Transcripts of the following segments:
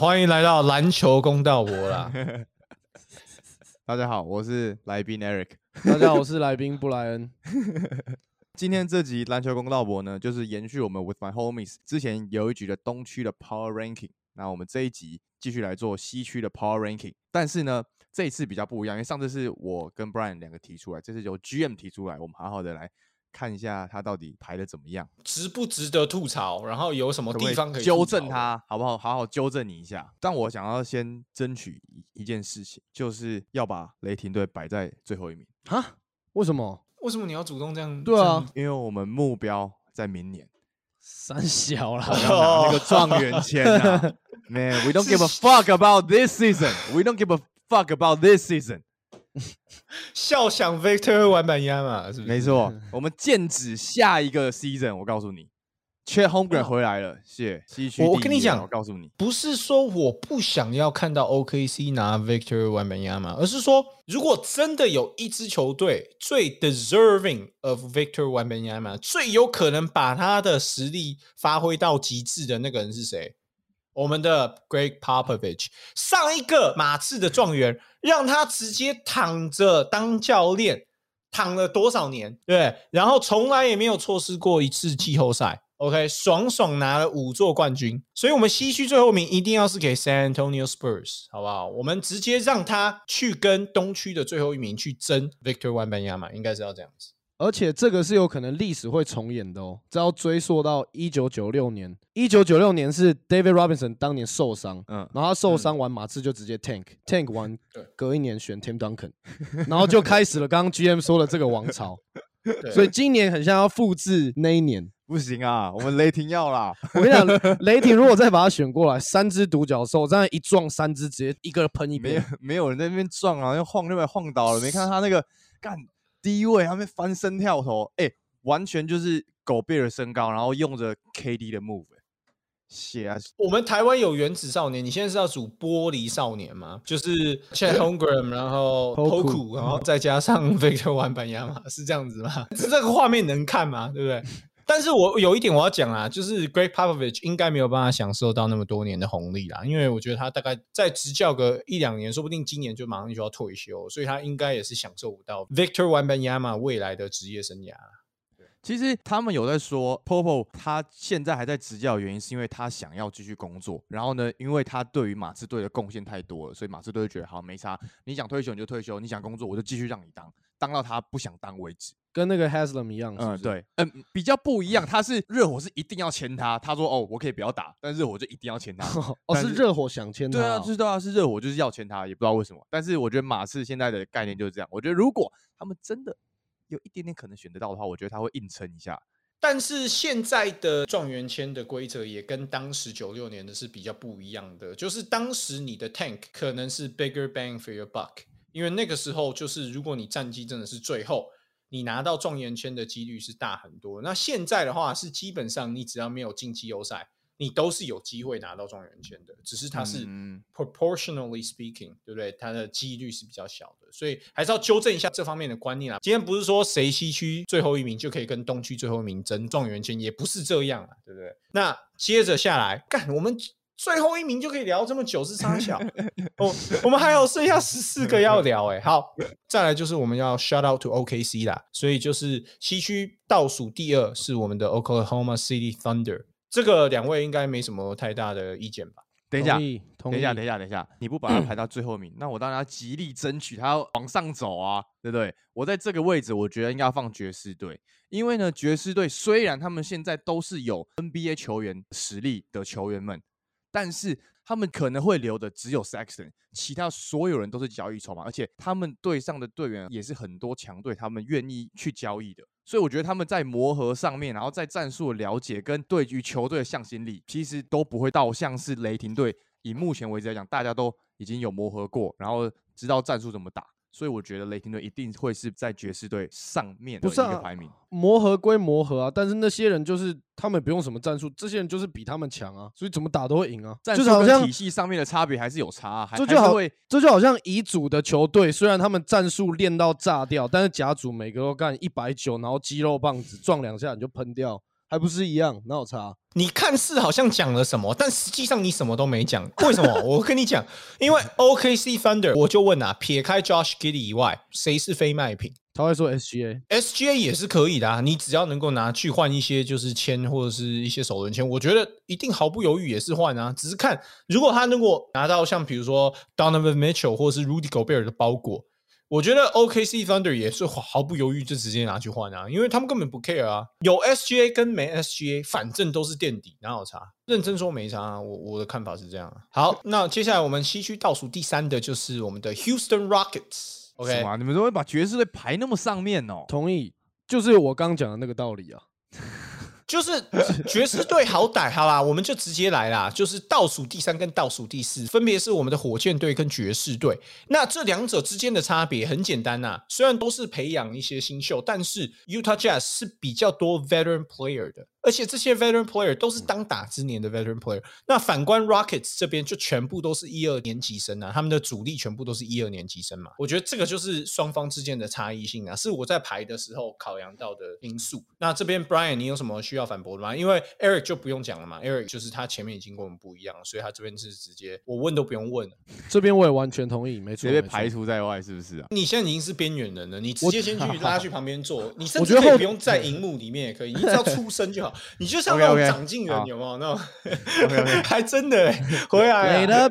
欢迎来到篮球公道博啦！大家好，我是来宾 Eric。大家好，我是来宾布莱恩。今天这集篮球公道博呢，就是延续我们 With My Homies 之前有一局的东区的 Power Ranking。那我们这一集继续来做西区的 Power Ranking。但是呢，这一次比较不一样，因为上次是我跟 Brian 两个提出来，这次由 GM 提出来，我们好好的来看一下他到底排的怎么样，值不值得吐槽，然后有什么地方可以纠正他，好不好？好好纠正你一下。但我想要先争取一一件事情，就是要把雷霆队摆在最后一名啊？为什么？为什么你要主动这样？对啊，因为我们目标在明年三小了，那个 状元签啊。Man，we don't give a fuck about this season. We don't give a fuck about this season. 笑想 Victor 玩板鸭嘛，是没错。我们剑指下一个 season，我告诉你。缺 Homegrown 回来了，谢西区。我跟你讲，我告诉你，不是说我不想要看到 OKC 拿 Victor 玩板鸭嘛，而是说，如果真的有一支球队最 deserving of Victor 玩板鸭嘛，最有可能把他的实力发挥到极致的那个人是谁？我们的 Greg Popovich，上一个马刺的状元，让他直接躺着当教练，躺了多少年？对，然后从来也没有错失过一次季后赛。OK，爽爽拿了五座冠军，所以我们西区最后名一定要是给 San Antonio Spurs，好不好？我们直接让他去跟东区的最后一名去争 Victor 万班亚嘛，应该是要这样子。而且这个是有可能历史会重演的哦，这要追溯到一九九六年。一九九六年是 David Robinson 当年受伤，嗯，然后他受伤完马刺就直接 tank，tank 完，隔一年选 Tim Duncan，然后就开始了刚刚 GM 说的这个王朝。所以今年很像要复制那一年，不行啊，我们雷霆要啦。我跟你讲，雷霆如果再把他选过来，三只独角兽这样一撞，三只直接一个喷一边，没有人在那边撞啊，又晃那边晃倒了，没看他那个干。低位，他们翻身跳投，哎，完全就是狗贝尔身高，然后用着 KD 的 move，写啊！我们台湾有原子少年，你现在是要组玻璃少年吗？就是 Chet Holmgren，然后 Poku，然后再加上 Victor 玩板牙嘛，是这样子吗？这个画面能看吗？对不对？但是我有一点我要讲啊，就是 Greg Popovich 应该没有办法享受到那么多年的红利啦，因为我觉得他大概再执教个一两年，说不定今年就马上就要退休，所以他应该也是享受不到 Victor Wembanyama 未来的职业生涯。其实他们有在说，Popo 他现在还在执教原因是因为他想要继续工作，然后呢，因为他对于马刺队的贡献太多了，所以马刺队觉得好没差，你想退休你就退休，你想工作我就继续让你当，当到他不想当为止。跟那个 Haslam 一样，嗯，对，嗯，比较不一样。他是热火是一定要签他，他说哦，我可以不要打，但热火就一定要签他。哦，是热火想签他，对啊，知道啊，是热火就是要签他，也不知道为什么。但是我觉得马刺现在的概念就是这样。我觉得如果他们真的有一点点可能选得到的话，我觉得他会硬撑一下。但是现在的状元签的规则也跟当时九六年的是比较不一样的，就是当时你的 tank 可能是 bigger bang for your buck，因为那个时候就是如果你战绩真的是最后。你拿到状元签的几率是大很多。那现在的话是基本上你只要没有进季后赛，你都是有机会拿到状元签的。只是它是 proportionally speaking，对不对？它的几率是比较小的，所以还是要纠正一下这方面的观念啊。今天不是说谁西区最后一名就可以跟东区最后一名争状元签，也不是这样啊，对不对？那接着下来干我们。最后一名就可以聊这么久是差小 哦，我们还有剩下十四个要聊哎，好，再来就是我们要 shout out to OKC 啦，所以就是西区倒数第二是我们的 Oklahoma City Thunder，这个两位应该没什么太大的意见吧？等一下，等一下，等一下，等一下，你不把它排到最后一名，那我当然要极力争取他往上走啊，对不对？我在这个位置，我觉得应该要放爵士队，因为呢，爵士队虽然他们现在都是有 NBA 球员实力的球员们。但是他们可能会留的只有 Saxon，其他所有人都是交易筹码，而且他们队上的队员也是很多强队他们愿意去交易的，所以我觉得他们在磨合上面，然后在战术的了解跟对于球队的向心力，其实都不会到像是雷霆队。以目前为止来讲，大家都已经有磨合过，然后知道战术怎么打。所以我觉得雷霆队一定会是在爵士队上面的一个排名。磨合归磨合啊，但是那些人就是他们不用什么战术，这些人就是比他们强啊，所以怎么打都会赢啊。就是好像体系上面的差别还是有差，这就好，这就好像乙组的球队，虽然他们战术练到炸掉，但是甲组每个都干一百九，然后肌肉棒子撞两下你就喷掉，还不是一样？哪有差？你看似好像讲了什么，但实际上你什么都没讲。为什么？我跟你讲，因为 OKC Thunder，我就问啊，撇开 Josh g i d d y 以外，谁是非卖品？他会说 SGA，SGA 也是可以的啊。你只要能够拿去换一些就是签或者是一些首轮签，我觉得一定毫不犹豫也是换啊。只是看如果他能够拿到像比如说 Donovan Mitchell 或者是 Rudy Gobert 的包裹。我觉得 OKC Thunder 也是毫不犹豫就直接拿去换啊，因为他们根本不 care 啊，有 SGA 跟没 SGA，反正都是垫底，哪有差？认真说没差啊，我我的看法是这样。好，那接下来我们西区倒数第三的就是我们的 Houston Rockets。OK，你们都会把爵士队排那么上面哦？同意，就是我刚讲的那个道理啊。就是爵士队好歹好啦，我们就直接来啦。就是倒数第三跟倒数第四，分别是我们的火箭队跟爵士队。那这两者之间的差别很简单呐，虽然都是培养一些新秀，但是 Utah Jazz 是比较多 veteran player 的。而且这些 veteran player 都是当打之年的 veteran player。那反观 Rockets 这边就全部都是一二年级生啊，他们的主力全部都是一二年级生嘛。我觉得这个就是双方之间的差异性啊，是我在排的时候考量到的因素。那这边 Brian，你有什么需要反驳的吗？因为 Eric 就不用讲了嘛，Eric 就是他前面已经跟我们不一样，所以他这边是直接我问都不用问。这边我也完全同意，没错，被排除在外是不是啊？你现在已经是边缘人了，你直接先去拉去旁边坐，你甚至可以不用在荧幕里面也可以，你只要出声就好，你就像那种。长进人有没有那种？还真的 回来了。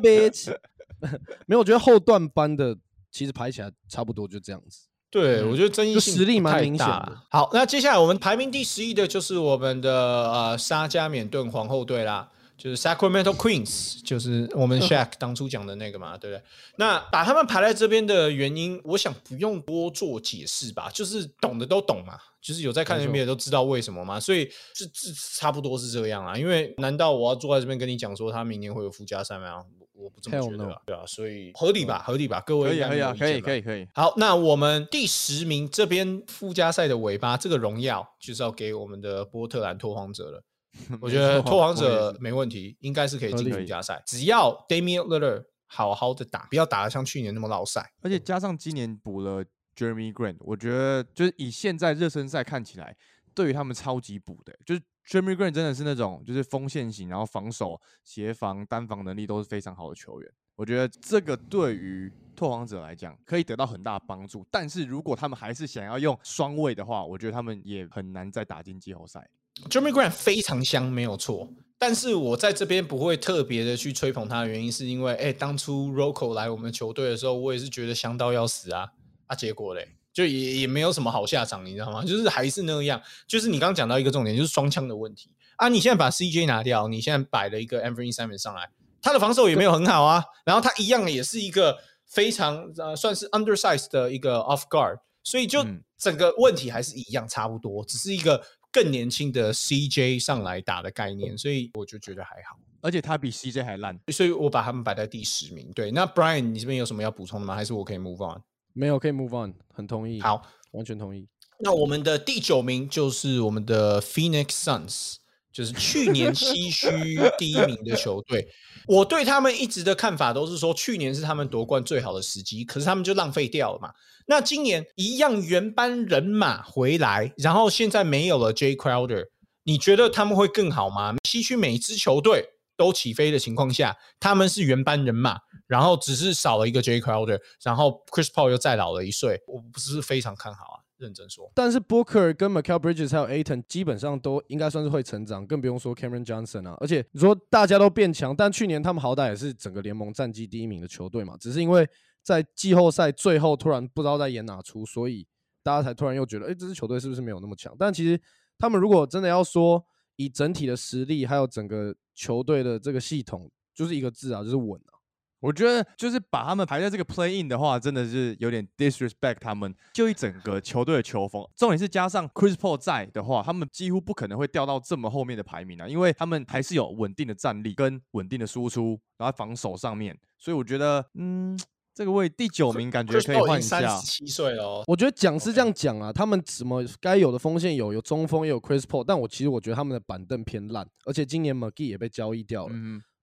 没有，我觉得后段班的其实排起来差不多就这样子。对，我觉得争议性实力蛮明显的。好，那接下来我们排名第十一的就是我们的呃沙加缅顿皇后队啦，就是 Sacramento Queens，就是我们 Shaq 当初讲的那个嘛，对不对？那把他们排在这边的原因，我想不用多做解释吧，就是懂的都懂嘛。就是有在看 NBA 都知道为什么嘛，所以这这差不多是这样啊。因为难道我要坐在这边跟你讲说他明年会有附加赛吗？我不这么觉得，对啊，所以合理吧，合理吧，各位可以可以可以可以可以。好，那我们第十名这边附加赛的尾巴，这个荣耀就是要给我们的波特兰拓荒者了。我觉得拓荒者没问题，应该是可以进附加赛，只要 Damian Lillard 好好的打，不要打的像去年那么老赛，而且加上今年补了。Jeremy Grant，我觉得就是以现在热身赛看起来，对于他们超级补的，就是 Jeremy Grant 真的是那种就是锋线型，然后防守、协防、单防能力都是非常好的球员。我觉得这个对于拓荒者来讲可以得到很大的帮助。但是如果他们还是想要用双位的话，我觉得他们也很难再打进季后赛。Jeremy Grant 非常香，没有错。但是我在这边不会特别的去吹捧他的原因，是因为哎，当初 Rocco 来我们球队的时候，我也是觉得香到要死啊。啊，结果嘞，就也也没有什么好下场，你知道吗？就是还是那样，就是你刚刚讲到一个重点，就是双枪的问题啊。你现在把 CJ 拿掉，你现在摆了一个 Anthony Simon 上来，他的防守也没有很好啊。然后他一样也是一个非常呃算是 undersize 的一个 off guard，所以就整个问题还是一样，差不多，只是一个更年轻的 CJ 上来打的概念，所以我就觉得还好。而且他比 CJ 还烂，所以我把他们摆在第十名。对，那 Brian，你这边有什么要补充的吗？还是我可以 move on？没有，可以 move on，很同意。好，完全同意。那我们的第九名就是我们的 Phoenix Suns，就是去年 西区第一名的球队。我对他们一直的看法都是说，去年是他们夺冠最好的时机，可是他们就浪费掉了嘛。那今年一样原班人马回来，然后现在没有了 J Crowder，你觉得他们会更好吗？西区每支球队都起飞的情况下，他们是原班人马。然后只是少了一个 J Crowder，然后 Chris Paul 又再老了一岁，我不是非常看好啊，认真说。但是 Booker 跟 Michael Bridges 还有 Aton 基本上都应该算是会成长，更不用说 Cameron Johnson 啊。而且你说大家都变强，但去年他们好歹也是整个联盟战绩第一名的球队嘛，只是因为在季后赛最后突然不知道在演哪出，所以大家才突然又觉得，哎，这支球队是不是没有那么强？但其实他们如果真的要说以整体的实力，还有整个球队的这个系统，就是一个字啊，就是稳啊。我觉得就是把他们排在这个 play in 的话，真的是有点 disrespect 他们。就一整个球队的球风，重点是加上 Chris Paul 在的话，他们几乎不可能会掉到这么后面的排名啊，因为他们还是有稳定的战力跟稳定的输出，然后防守上面。所以我觉得，嗯，这个位第九名感觉可以换一下。三十七岁哦，我觉得讲是这样讲啊，他们什么该有的锋线有，有中锋也有 Chris Paul，但我其实我觉得他们的板凳偏烂，而且今年 McGee 也被交易掉了。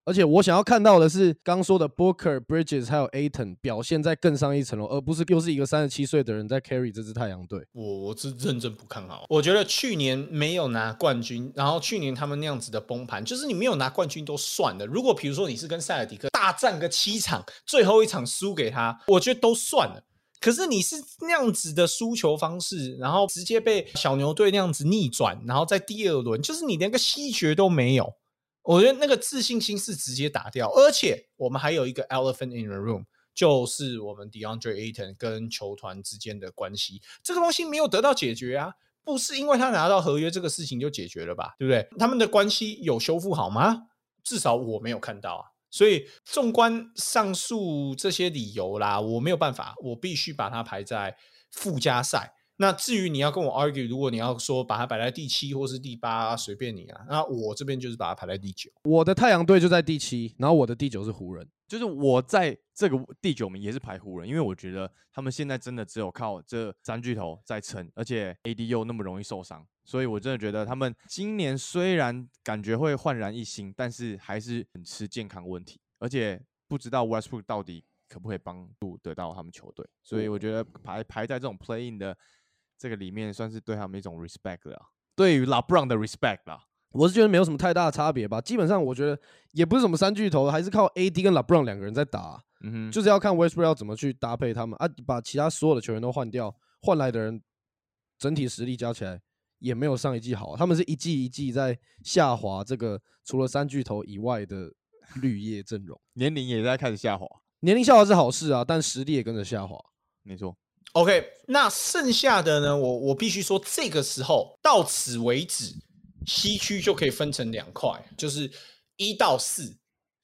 而且我想要看到的是，刚说的 Booker、Bridges 还有 Aton 表现在更上一层楼，而不是又是一个三十七岁的人在 carry 这支太阳队。我我是认真不看好。我觉得去年没有拿冠军，然后去年他们那样子的崩盘，就是你没有拿冠军都算了。如果比如说你是跟塞尔迪克大战个七场，最后一场输给他，我觉得都算了。可是你是那样子的输球方式，然后直接被小牛队那样子逆转，然后在第二轮，就是你连个西决都没有。我觉得那个自信心是直接打掉，而且我们还有一个 elephant in the room，就是我们 DeAndre Ayton 跟球团之间的关系，这个东西没有得到解决啊，不是因为他拿到合约这个事情就解决了吧，对不对？他们的关系有修复好吗？至少我没有看到啊，所以纵观上述这些理由啦，我没有办法，我必须把它排在附加赛。那至于你要跟我 argue，如果你要说把它摆在第七或是第八，随便你啊。那我这边就是把它排在第九。我的太阳队就在第七，然后我的第九是湖人，就是我在这个第九名也是排湖人，因为我觉得他们现在真的只有靠这三巨头在撑，而且 AD 又那么容易受伤，所以我真的觉得他们今年虽然感觉会焕然一新，但是还是很吃健康问题，而且不知道 Westbrook 到底可不可以帮助得到他们球队，所以我觉得排排在这种 playing 的。这个里面算是对他们一种 respect 了，对于 LeBron 的 respect 啦，我是觉得没有什么太大的差别吧。基本上我觉得也不是什么三巨头，还是靠 AD 跟 LeBron 两个人在打，嗯哼，就是要看 Westbrook 要怎么去搭配他们啊，把其他所有的球员都换掉，换来的人整体实力加起来也没有上一季好。他们是一季一季在下滑，这个除了三巨头以外的绿叶阵容年龄也在开始下滑，年龄下滑是好事啊，但实力也跟着下滑，没错。OK，那剩下的呢？我我必须说，这个时候到此为止，西区就可以分成两块，就是一到四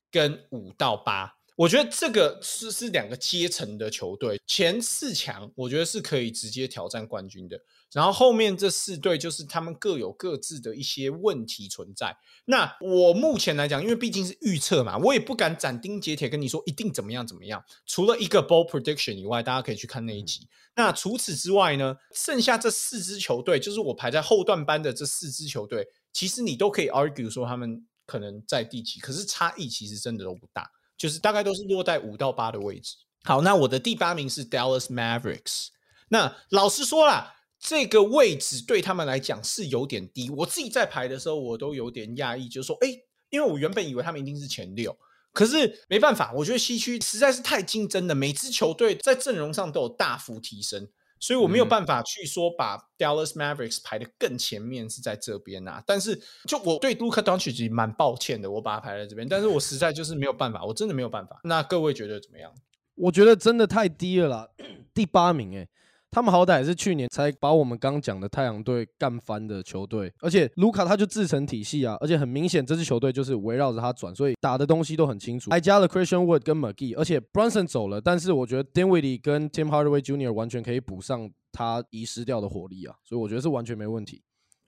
跟五到八。我觉得这个是是两个阶层的球队，前四强我觉得是可以直接挑战冠军的。然后后面这四队就是他们各有各自的一些问题存在。那我目前来讲，因为毕竟是预测嘛，我也不敢斩钉截铁跟你说一定怎么样怎么样。除了一个 ball prediction 以外，大家可以去看那一集。那除此之外呢，剩下这四支球队，就是我排在后段班的这四支球队，其实你都可以 argue 说他们可能在第几，可是差异其实真的都不大，就是大概都是落在五到八的位置。好，那我的第八名是 Dallas Mavericks。那老实说啦。这个位置对他们来讲是有点低，我自己在排的时候我都有点讶异，就是说，哎，因为我原本以为他们一定是前六，可是没办法，我觉得西区实在是太竞争了，每支球队在阵容上都有大幅提升，所以我没有办法去说把 Dallas Mavericks 排的更前面是在这边啊。但是就我对 Luka Doncic 蛮抱歉的，我把它排在这边，但是我实在就是没有办法，我真的没有办法。那各位觉得怎么样？我觉得真的太低了啦，第八名哎。他们好歹也是去年才把我们刚讲的太阳队干翻的球队，而且卢卡他就自成体系啊，而且很明显这支球队就是围绕着他转，所以打的东西都很清楚。还加了 Christian Wood 跟 McGee，而且 Brunson 走了，但是我觉得 Dinwiddie 跟 Tim Hardaway Jr. 完全可以补上他遗失掉的火力啊，所以我觉得是完全没问题。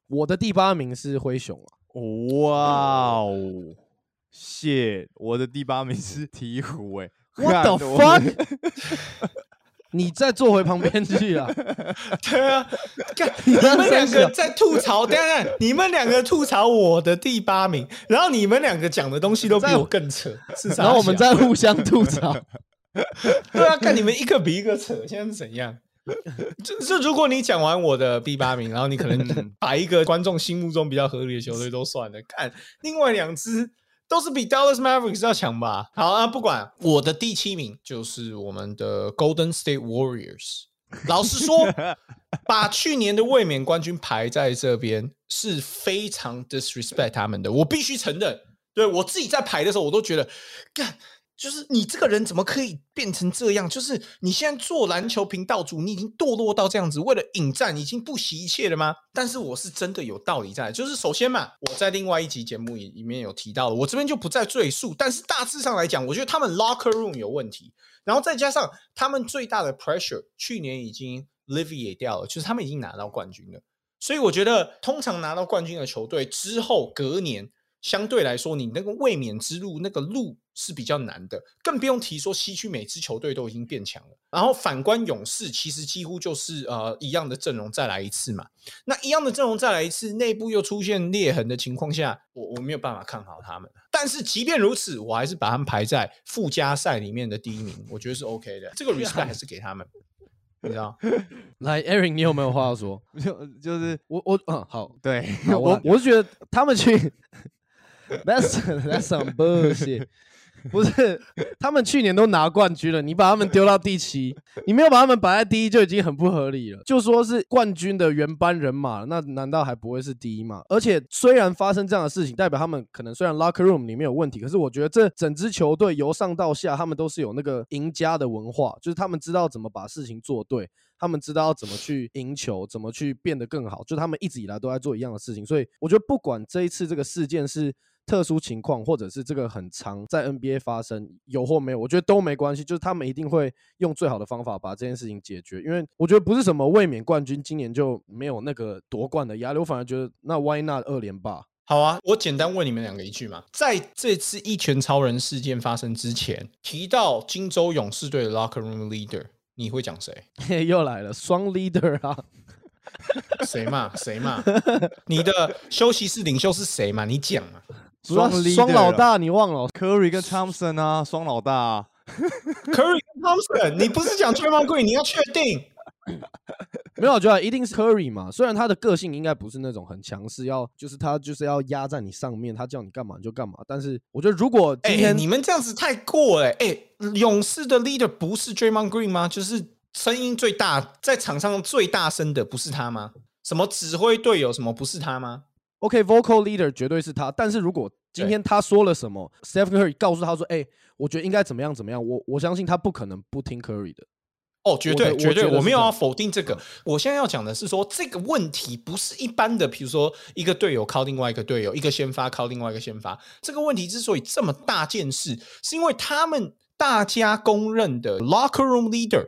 我的第八名是灰熊啊，哇哦，谢，我的第八名是鹈鹕哎，What the fuck？你再坐回旁边去啊！对啊，看 你们两个在吐槽，等下你们两个吐槽我的第八名，然后你们两个讲的东西都比我更扯，然后我们再互相吐槽。对啊，看你们一个比一个扯，现在是怎样？就就如果你讲完我的第八名，然后你可能把一个观众心目中比较合理的球队都算了，看另外两支。都是比 Dallas Mavericks 要强吧？好啊，不管我的第七名就是我们的 Golden State Warriors。老实说，把去年的卫冕冠军排在这边是非常 disrespect 他们的。我必须承认，对我自己在排的时候，我都觉得干。就是你这个人怎么可以变成这样？就是你现在做篮球频道主，你已经堕落到这样子，为了引战已经不惜一切了吗？但是我是真的有道理在，就是首先嘛，我在另外一集节目里里面有提到了，我这边就不再赘述。但是大致上来讲，我觉得他们 locker room 有问题，然后再加上他们最大的 pressure 去年已经 live 掉了，就是他们已经拿到冠军了，所以我觉得通常拿到冠军的球队之后隔年。相对来说，你那个卫冕之路那个路是比较难的，更不用提说西区每支球队都已经变强了。然后反观勇士，其实几乎就是呃一样的阵容再来一次嘛。那一样的阵容再来一次，内部又出现裂痕的情况下，我我没有办法看好他们。但是即便如此，我还是把他们排在附加赛里面的第一名，我觉得是 OK 的。这个 respect 还是给他们，你知道？来，Aaron，你有没有话要说？就就是我我嗯好，对我我是觉得他们去。That's that's some bullshit。不是，他们去年都拿冠军了，你把他们丢到第七，你没有把他们摆在第一就已经很不合理了。就说是冠军的原班人马，那难道还不会是第一吗？而且虽然发生这样的事情，代表他们可能虽然 locker room 里面有问题，可是我觉得这整支球队由上到下，他们都是有那个赢家的文化，就是他们知道怎么把事情做对，他们知道怎么去赢球，怎么去变得更好，就他们一直以来都在做一样的事情。所以我觉得不管这一次这个事件是。特殊情况，或者是这个很长在 NBA 发生有或没有，我觉得都没关系。就是他们一定会用最好的方法把这件事情解决。因为我觉得不是什么卫冕冠军，今年就没有那个夺冠的压力。我反而觉得那 Why not 二连霸？好啊，我简单问你们两个一句嘛，在这次一拳超人事件发生之前，提到金州勇士队的 Locker Room Leader，你会讲谁？又来了，双 Leader 啊？谁嘛？谁嘛？你的休息室领袖是谁嘛？你讲嘛？双双老大，你忘了？Curry 跟 Thompson 啊，双老大。Curry 跟 Thompson，你不是讲 Draymond Green？你要确定？没有，我觉得一定是 Curry 嘛。虽然他的个性应该不是那种很强势，要就是他就是要压在你上面，他叫你干嘛就干嘛。但是我觉得如果今天你们这样子太过了，哎，勇士的 leader 不是 Draymond Green 吗？就是声音最大，在场上最大声的不是他吗？什么指挥队友什么不是他吗？OK，vocal leader 绝对是他，但是如果今天他说了什么，Stephen Curry 告诉他说：“哎，我觉得应该怎么样怎么样。”我我相信他不可能不听 Curry 的。哦，绝对绝对，我没有要否定这个。我现在要讲的是说，这个问题不是一般的，比如说一个队友靠另外一个队友，一个先发靠另外一个先发。这个问题之所以这么大件事，是因为他们大家公认的 locker room leader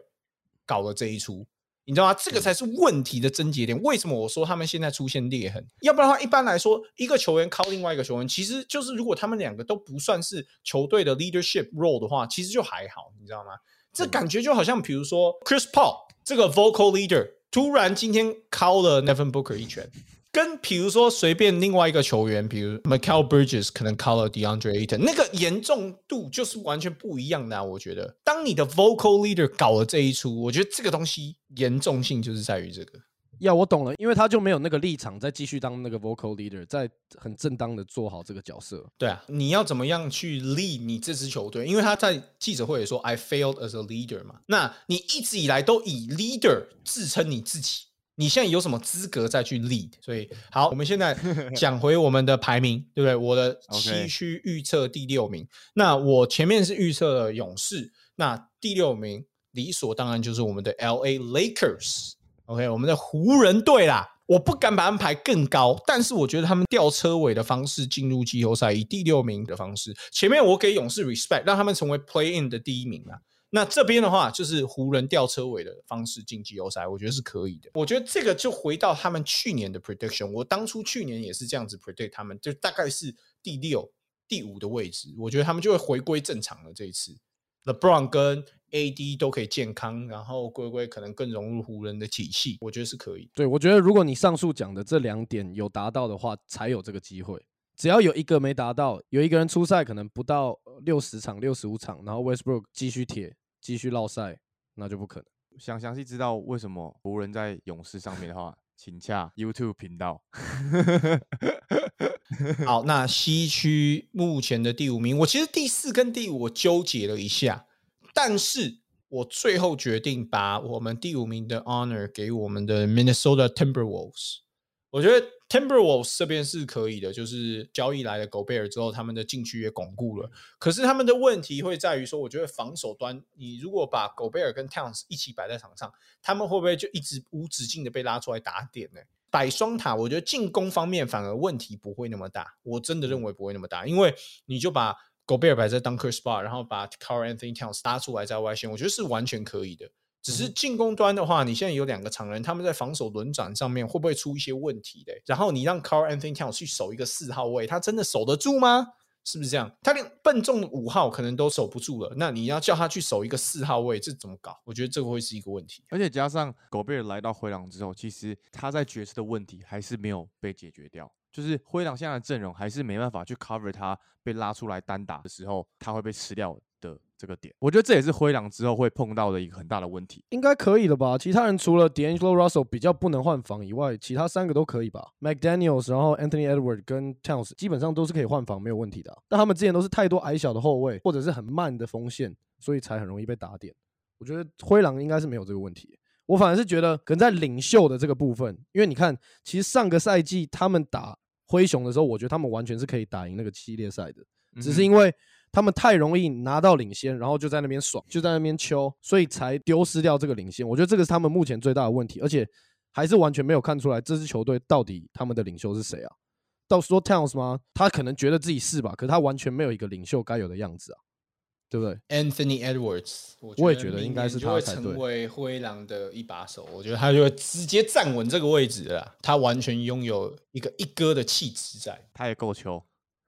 搞了这一出。你知道吗？这个才是问题的症结点。为什么我说他们现在出现裂痕？要不然的话，一般来说，一个球员靠另外一个球员，其实就是如果他们两个都不算是球队的 leadership role 的话，其实就还好，你知道吗？这感觉就好像，比如说 Chris Paul 这个 vocal leader 突然今天敲了 Nevin Booker 一拳。跟比如说随便另外一个球员，比如 Michael Bridges 可能 call 了 DeAndre Ayton，那个严重度就是完全不一样的。啊我觉得，当你的 vocal leader 搞了这一出，我觉得这个东西严重性就是在于这个。呀，我懂了，因为他就没有那个立场再继续当那个 vocal leader，在很正当的做好这个角色。对啊，你要怎么样去 lead 你这支球队？因为他在记者会也说 I failed as a leader 嘛。那你一直以来都以 leader 自称你自己。你现在有什么资格再去 lead？所以好，我们现在 讲回我们的排名，对不对？我的七区预测第六名，那我前面是预测了勇士，那第六名理所当然就是我们的 L A Lakers。OK，我们的湖人队啦，我不敢把他们排更高，但是我觉得他们吊车尾的方式进入季后赛，以第六名的方式，前面我给勇士 respect，让他们成为 play in 的第一名啊。那这边的话，就是湖人吊车尾的方式进季后赛，我觉得是可以的。我觉得这个就回到他们去年的 prediction，我当初去年也是这样子 predict 他们，就大概是第六、第五的位置。我觉得他们就会回归正常了。这一次，LeBron 跟 AD 都可以健康，然后龟龟可能更融入湖人的体系，我觉得是可以。对，我觉得如果你上述讲的这两点有达到的话，才有这个机会。只要有一个没达到，有一个人出赛可能不到六十场、六十五场，然后 Westbrook 继续铁、继续绕赛，那就不可能。想详细知道为什么湖人在勇士上面的话，请洽 YouTube 频道。好，那西区目前的第五名，我其实第四跟第五我纠结了一下，但是我最后决定把我们第五名的 honor 给我们的 Minnesota Timberwolves。我觉得。Timberwolves 这边是可以的，就是交易来了狗贝尔之后，他们的禁区也巩固了。可是他们的问题会在于说，我觉得防守端，你如果把狗贝尔跟 Towns 一起摆在场上，他们会不会就一直无止境的被拉出来打点呢？摆双塔，我觉得进攻方面反而问题不会那么大。我真的认为不会那么大，因为你就把狗贝尔摆在 Dunker Spot，然后把 Carl Anthony Towns 搭出来在外线，我觉得是完全可以的。只是进攻端的话，你现在有两个常人，他们在防守轮转上面会不会出一些问题的？然后你让 Carl Anthony Towns 去守一个四号位，他真的守得住吗？是不是这样？他连笨重的五号可能都守不住了，那你要叫他去守一个四号位，这怎么搞？我觉得这个会是一个问题。而且加上狗贝尔来到灰狼之后，其实他在爵士的问题还是没有被解决掉，就是灰狼现在的阵容还是没办法去 cover 他被拉出来单打的时候，他会被吃掉的。这个点，我觉得这也是灰狼之后会碰到的一个很大的问题。应该可以了吧？其他人除了 D'Angelo Russell 比较不能换防以外，其他三个都可以吧？McDaniel's，然后 Anthony Edwards 跟 Towns 基本上都是可以换防，没有问题的。但他们之前都是太多矮小的后卫，或者是很慢的锋线，所以才很容易被打点。我觉得灰狼应该是没有这个问题。我反而是觉得可能在领袖的这个部分，因为你看，其实上个赛季他们打灰熊的时候，我觉得他们完全是可以打赢那个系列赛的，只是因为。他们太容易拿到领先，然后就在那边爽，就在那边秋，所以才丢失掉这个领先。我觉得这个是他们目前最大的问题，而且还是完全没有看出来这支球队到底他们的领袖是谁啊？到说 Towns 吗？他可能觉得自己是吧？可是他完全没有一个领袖该有的样子啊，对不对？Anthony Edwards，我也觉得应该是他会成为灰狼的一把手。我觉得他就会直接站稳这个位置了。他完全拥有一个一哥的气质在，他也够球。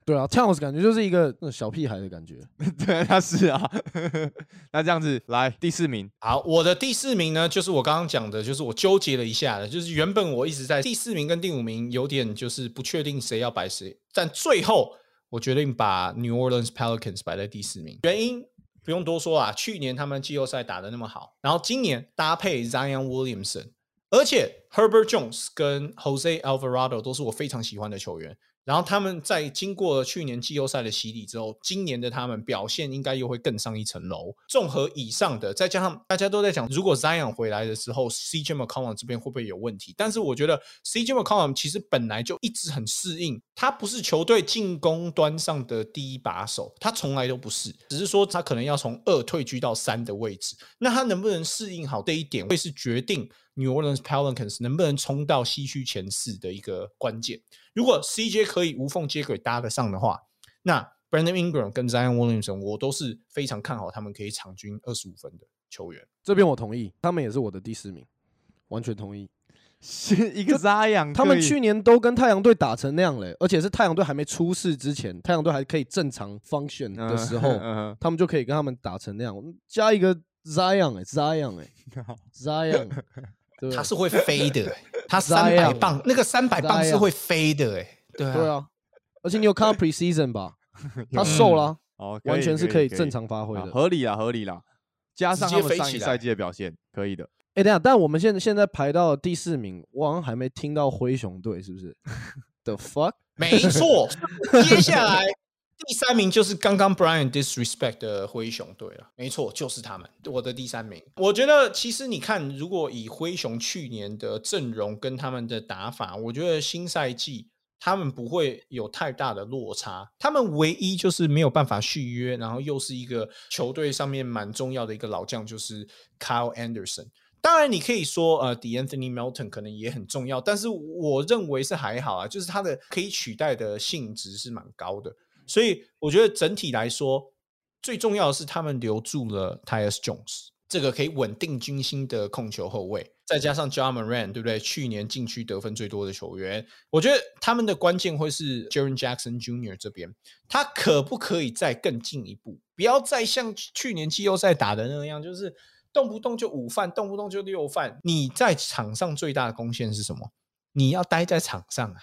对啊，Towns 感觉就是一个小屁孩的感觉。对，他是啊。那这样子来第四名，好，我的第四名呢，就是我刚刚讲的，就是我纠结了一下的，就是原本我一直在第四名跟第五名有点就是不确定谁要摆谁，但最后我决定把 New Orleans Pelicans 摆在第四名。原因不用多说啊，去年他们季后赛打的那么好，然后今年搭配 Zion Williamson，而且 Herbert Jones 跟 Jose Alvarado 都是我非常喜欢的球员。然后他们在经过去年季后赛的洗礼之后，今年的他们表现应该又会更上一层楼。综合以上的，再加上大家都在讲，如果 Zion 回来的时候，CJ McCollum 这边会不会有问题？但是我觉得 CJ McCollum 其实本来就一直很适应，他不是球队进攻端上的第一把手，他从来都不是，只是说他可能要从二退居到三的位置。那他能不能适应好这一点，会是决定 New Orleans Pelicans 能不能冲到西区前四的一个关键。如果 CJ 可以无缝接轨搭得上的话，那 Brandon Ingram 跟 Zion Williamson 我都是非常看好他们可以场均二十五分的球员。这边我同意，他们也是我的第四名，完全同意。是一个 Zion，他们去年都跟太阳队打成那样嘞，而且是太阳队还没出事之前，太阳队还可以正常 function 的时候，他们就可以跟他们打成那样。加一个 Zion 哎，Zion 哎，Zion。它是会飞的，它三百磅，那个三百磅是会飞的，哎，对啊，而且你有看到 preseason 吧？他瘦了，哦，完全是可以正常发挥的，合理啦，合理啦，加上他们上一赛季的表现，可以的。哎，等下，但我们现在现在排到第四名，我好像还没听到灰熊队，是不是？The fuck？没错，接下来。第三名就是刚刚 Brian disrespect 的灰熊队了，没错，就是他们。我的第三名，我觉得其实你看，如果以灰熊去年的阵容跟他们的打法，我觉得新赛季他们不会有太大的落差。他们唯一就是没有办法续约，然后又是一个球队上面蛮重要的一个老将，就是 Kyle Anderson。当然，你可以说呃，D'Anthony Melton 可能也很重要，但是我认为是还好啊，就是他的可以取代的性质是蛮高的。所以我觉得整体来说，最重要的是他们留住了 Tyus Jones 这个可以稳定军心的控球后卫，再加上 John Moran，对不对？去年禁区得分最多的球员，我觉得他们的关键会是 Jaren Jackson Jr. 这边，他可不可以再更进一步？不要再像去年季后赛打的那样，就是动不动就五犯，动不动就六犯。你在场上最大的贡献是什么？你要待在场上啊！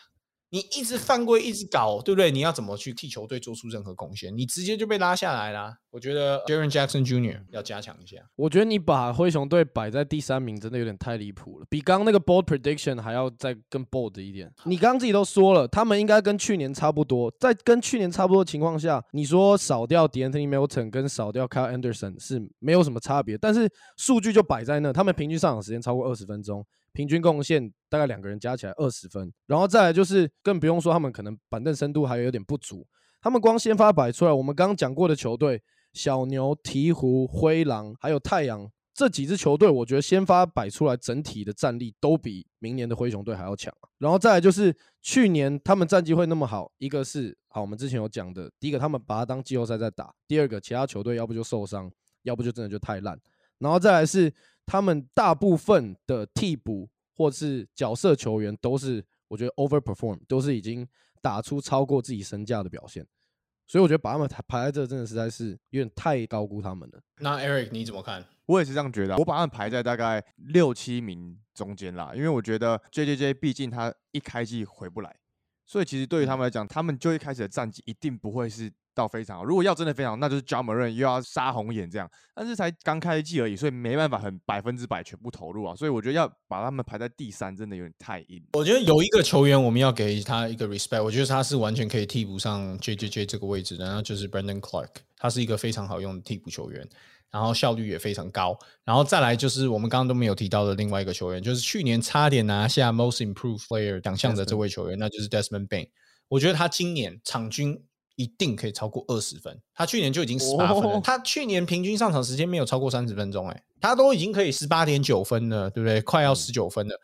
你一直犯规，一直搞，对不对？你要怎么去替球队做出任何贡献？你直接就被拉下来啦。我觉得 Jaren Jackson Jr. 要加强一下。我觉得你把灰熊队摆在第三名，真的有点太离谱了，比刚刚那个 bold prediction 还要再更 bold 一点。你刚刚自己都说了，他们应该跟去年差不多，在跟去年差不多情况下，你说少掉 D'Anthony Melton 跟少掉 Kyle Anderson 是没有什么差别，但是数据就摆在那，他们平均上场时间超过二十分钟。平均贡献大概两个人加起来二十分，然后再来就是更不用说他们可能板凳深度还有点不足，他们光先发摆出来，我们刚刚讲过的球队小牛、鹈鹕、灰狼还有太阳这几支球队，我觉得先发摆出来整体的战力都比明年的灰熊队还要强。然后再来就是去年他们战绩会那么好，一个是好，我们之前有讲的，第一个他们把它当季后赛在打，第二个其他球队要不就受伤，要不就真的就太烂，然后再来是。他们大部分的替补或是角色球员都是我觉得 overperform，都是已经打出超过自己身价的表现。所以我觉得把他们排排在这，真的实在是有点太高估他们了。那 Eric 你怎么看？我也是这样觉得，我把他们排在大概六七名中间啦，因为我觉得 J J J 毕竟他一开季回不来，所以其实对于他们来讲，他们就一开始的战绩一定不会是。到非常好，如果要真的非常好，那就是 j a m a r 又要杀红眼这样，但是才刚开季而已，所以没办法很百分之百全部投入啊，所以我觉得要把他们排在第三，真的有点太硬。我觉得有一个球员我们要给他一个 respect，我觉得他是完全可以替补上 J J J 这个位置的，然后就是 Brandon Clark，他是一个非常好用的替补球员，然后效率也非常高，然后再来就是我们刚刚都没有提到的另外一个球员，就是去年差点拿下 Most Improved Player 奖项的这位球员，那就是 Desmond Bain，我觉得他今年场均。一定可以超过二十分，他去年就已经十八分了。他去年平均上场时间没有超过三十分钟，哎，他都已经可以十八点九分了，对不对？快要十九分了。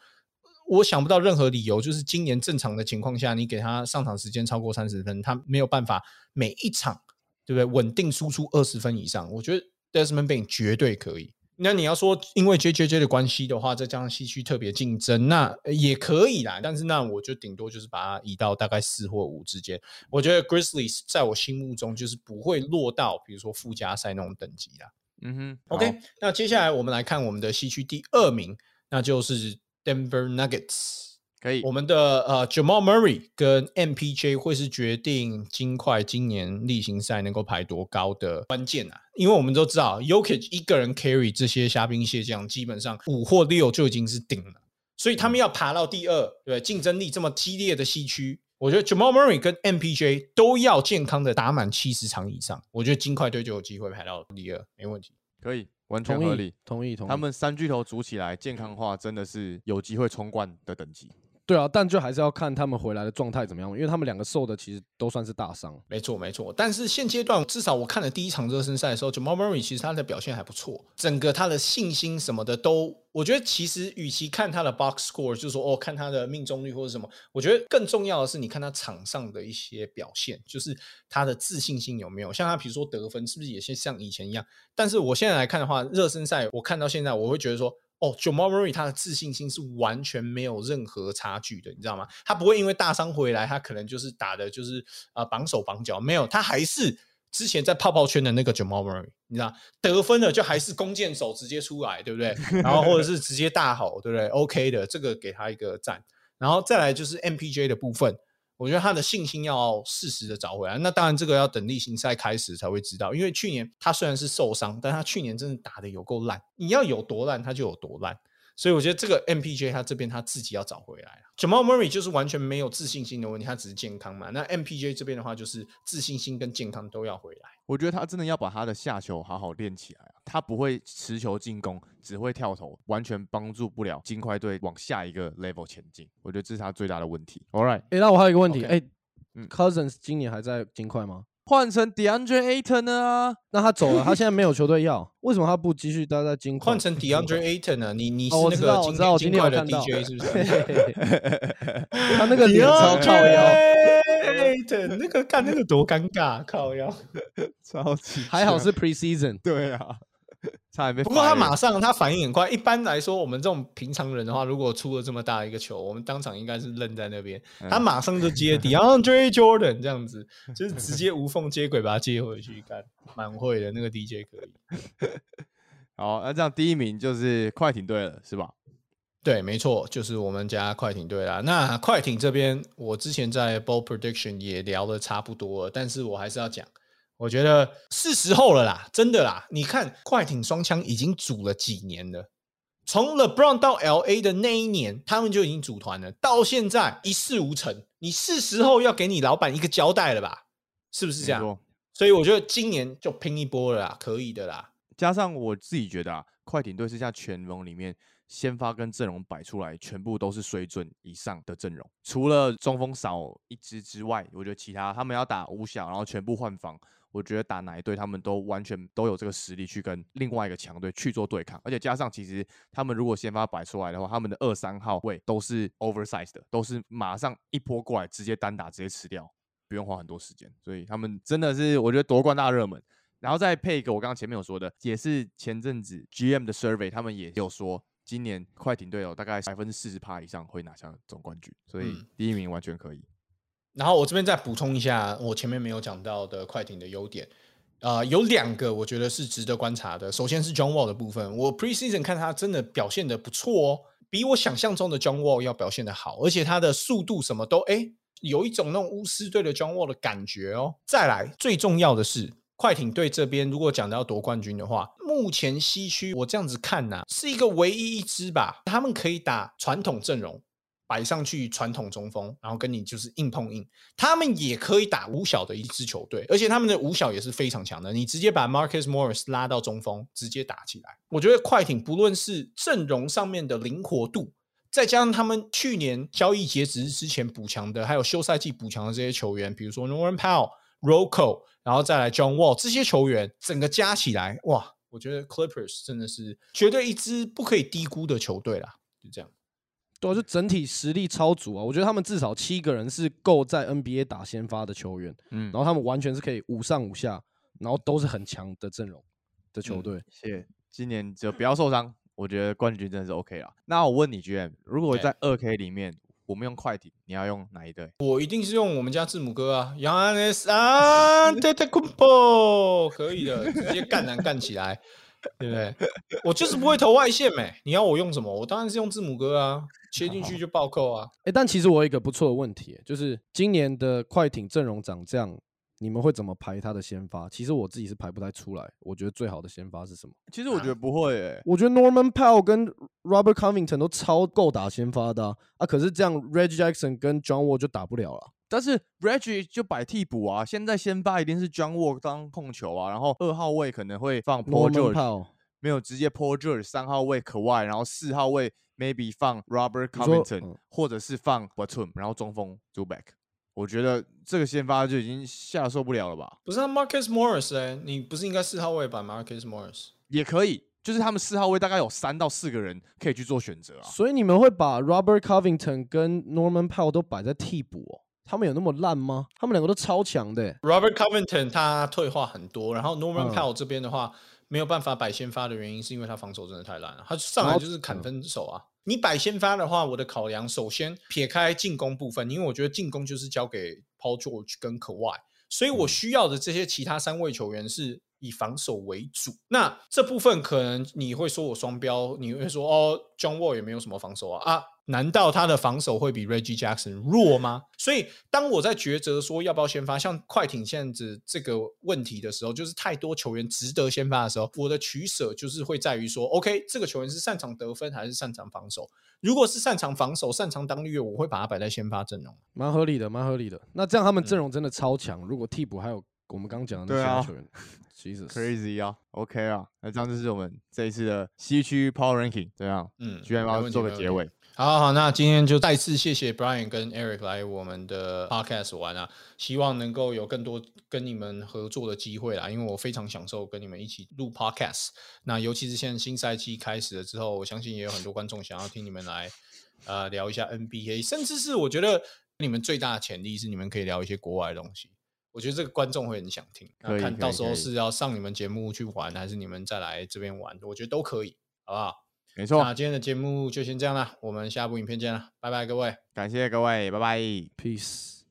我想不到任何理由，就是今年正常的情况下，你给他上场时间超过三十分，他没有办法每一场，对不对？稳定输出二十分以上。我觉得 Desmond Bain 绝对可以。那你要说因为 J J J 的关系的话，再加上西区特别竞争，那也可以啦。但是那我就顶多就是把它移到大概四或五之间。我觉得 Grizzlies 在我心目中就是不会落到比如说附加赛那种等级啦。嗯哼，OK。那接下来我们来看我们的西区第二名，那就是 Denver Nuggets。可以，我们的呃，Jamal Murray 跟 MPJ 会是决定金块今年例行赛能够排多高的关键啊！因为我们都知道，Yoke 一个人 carry 这些虾兵蟹将，基本上五或六就已经是顶了，所以他们要爬到第二，对竞争力这么激烈的西区，我觉得 Jamal Murray 跟 MPJ 都要健康的打满七十场以上，我觉得金块队就有机会排到第二，没问题，可以，完全合理，同意，同意。他们三巨头组起来，健康化真的是有机会冲冠的等级。对啊，但就还是要看他们回来的状态怎么样，因为他们两个受的其实都算是大伤。没错，没错。但是现阶段，至少我看了第一场热身赛的时候，Jamal Murray 其实他的表现还不错，整个他的信心什么的都，我觉得其实与其看他的 box score，就是说哦，看他的命中率或者什么，我觉得更重要的是你看他场上的一些表现，就是他的自信心有没有。像他比如说得分，是不是也是像以前一样？但是我现在来看的话，热身赛我看到现在，我会觉得说。哦 j a m a Murray 他的自信心是完全没有任何差距的，你知道吗？他不会因为大伤回来，他可能就是打的就是啊绑手绑脚，没有，他还是之前在泡泡圈的那个 j a m a Murray，你知道得分了就还是弓箭手直接出来，对不对？然后或者是直接大吼，对不对？OK 的，这个给他一个赞。然后再来就是 MPJ 的部分。我觉得他的信心要适时的找回来，那当然这个要等例行赛开始才会知道。因为去年他虽然是受伤，但他去年真的打的有够烂。你要有多烂，他就有多烂。所以我觉得这个 MPJ 他这边他自己要找回来了。Jamal Murray 就是完全没有自信心的问题，他只是健康嘛。那 MPJ 这边的话就是自信心跟健康都要回来。我觉得他真的要把他的下球好好练起来！他不会持球进攻，只会跳投，完全帮助不了金块队往下一个 level 前进。我觉得这是他最大的问题。All right，哎，那我还有一个问题，哎，Cousins 今年还在金块吗？换成 DeAndre Ayton 呢？那他走了，他现在没有球队要，为什么他不继续待在金块？换成 DeAndre Ayton 呢？你你是那个金金块的 DJ 是不是？他那个脸超靠腰，Ayton 那个看那个多尴尬，靠腰，超级还好是 Preseason，对啊。差点被。不过他马上，他反应很快。一般来说，我们这种平常人的话，如果出了这么大一个球，我们当场应该是愣在那边。他马上就接 DeAndre Jordan 这样子，就是直接无缝接轨把他接回去，干蛮会的那个 DJ 可以。好，那这样第一名就是快艇队了，是吧？对，没错，就是我们家快艇队啦。那快艇这边，我之前在 Ball Prediction 也聊的差不多了，但是我还是要讲。我觉得是时候了啦，真的啦！你看快艇双枪已经组了几年了，从 LeBron 到 LA 的那一年，他们就已经组团了，到现在一事无成。你是时候要给你老板一个交代了吧？是不是这样？所以我觉得今年就拼一波了啦，可以的啦。加上我自己觉得啊，快艇队是在全盟里面先发跟阵容摆出来，全部都是水准以上的阵容，除了中锋少一支之外，我觉得其他他们要打五小，然后全部换防。我觉得打哪一队，他们都完全都有这个实力去跟另外一个强队去做对抗，而且加上其实他们如果先发摆出来的话，他们的二三号位都是 oversize 的，都是马上一波过来直接单打直接吃掉，不用花很多时间，所以他们真的是我觉得夺冠大热门。然后再配一个我刚刚前面有说的，也是前阵子 GM 的 survey，他们也有说，今年快艇队有大概百分之四十趴以上会拿下总冠军，所以第一名完全可以。然后我这边再补充一下，我前面没有讲到的快艇的优点，呃，有两个我觉得是值得观察的。首先是 John Wall 的部分，我 preseason 看他真的表现的不错哦，比我想象中的 John Wall 要表现的好，而且他的速度什么都哎，有一种那种巫师队的 John Wall 的感觉哦。再来，最重要的是快艇队这边，如果讲到要夺冠军的话，目前西区我这样子看呐，是一个唯一一支吧，他们可以打传统阵容。摆上去传统中锋，然后跟你就是硬碰硬，他们也可以打五小的一支球队，而且他们的五小也是非常强的。你直接把 Marcus Morris 拉到中锋，直接打起来。我觉得快艇不论是阵容上面的灵活度，再加上他们去年交易截止之前补强的，还有休赛季补强的这些球员，比如说 Norman Powell、Rocco，然后再来 John Wall 这些球员，整个加起来，哇，我觉得 Clippers 真的是绝对一支不可以低估的球队啦。就这样。对，就整体实力超足啊！我觉得他们至少七个人是够在 NBA 打先发的球员，嗯，然后他们完全是可以五上五下，然后都是很强的阵容的球队。谢，今年就不要受伤，我觉得冠军真的是 OK 了。那我问你，GM，如果在二 K 里面，我们用快艇，你要用哪一队？我一定是用我们家字母哥啊，Yanis 啊，Tetekumpo，可以的，直接干男干起来。对不对？我就是不会投外线没？你要我用什么？我当然是用字母哥啊，切进去就暴扣啊。哎，但其实我有一个不错的问题，就是今年的快艇阵容长这样，你们会怎么排他的先发？其实我自己是排不太出来。我觉得最好的先发是什么？其实我觉得不会诶。我觉得 Norman Powell 跟 Robert Covington 都超够打先发的啊。可是这样 Reggie Jackson 跟 John Wall 就打不了了。但是 Reggie 就摆替补啊，现在先发一定是 John Wall 当控球啊，然后二号位可能会放 Paul George，没有直接破阵，三号位可外，然后四号位 maybe 放 Robert Covington，或者是放 b a t u m 然后中锋 Zuback。我觉得这个先发就已经吓受不了了吧？不是 Marcus Morris 哎，你不是应该四号位摆吗？Marcus Morris 也可以，就是他们四号位大概有三到四个人可以去做选择啊。所以你们会把 Robert Covington 跟 Norman Powell 都摆在替补哦？他们有那么烂吗？他们两个都超强的。Robert Covington 他退化很多，然后 Norman Powell 这边的话。没有办法摆先发的原因，是因为他防守真的太烂了。他上来就是砍分手啊！你摆先发的话，我的考量首先撇开进攻部分，因为我觉得进攻就是交给 Paul George 跟 Kawhi，所以我需要的这些其他三位球员是以防守为主。那这部分可能你会说我双标，你会说哦，John Wall 也没有什么防守啊啊。难道他的防守会比 Reggie Jackson 弱吗？所以当我在抉择说要不要先发，像快艇现在这个问题的时候，就是太多球员值得先发的时候，我的取舍就是会在于说，OK，这个球员是擅长得分还是擅长防守？如果是擅长防守、擅长当绿叶，我会把他摆在先发阵容，蛮合理的，蛮合理的。那这样他们阵容真的超强。如果替补还有我们刚讲的那些球员，其实 crazy 啊，OK 啊，那这样就是我们这一次的西区 Power Ranking，这样，嗯，居然要做个结尾。好好，那今天就再次谢谢 Brian 跟 Eric 来我们的 Podcast 玩啊，希望能够有更多跟你们合作的机会啦，因为我非常享受跟你们一起录 Podcast。那尤其是现在新赛季开始了之后，我相信也有很多观众想要听你们来呃聊一下 NBA，甚至是我觉得你们最大的潜力是你们可以聊一些国外的东西，我觉得这个观众会很想听。那看到时候是要上你们节目去玩，还是你们再来这边玩，我觉得都可以，好不好？没错，那今天的节目就先这样啦，我们下部影片见了，拜拜各位，感谢各位，拜拜，peace。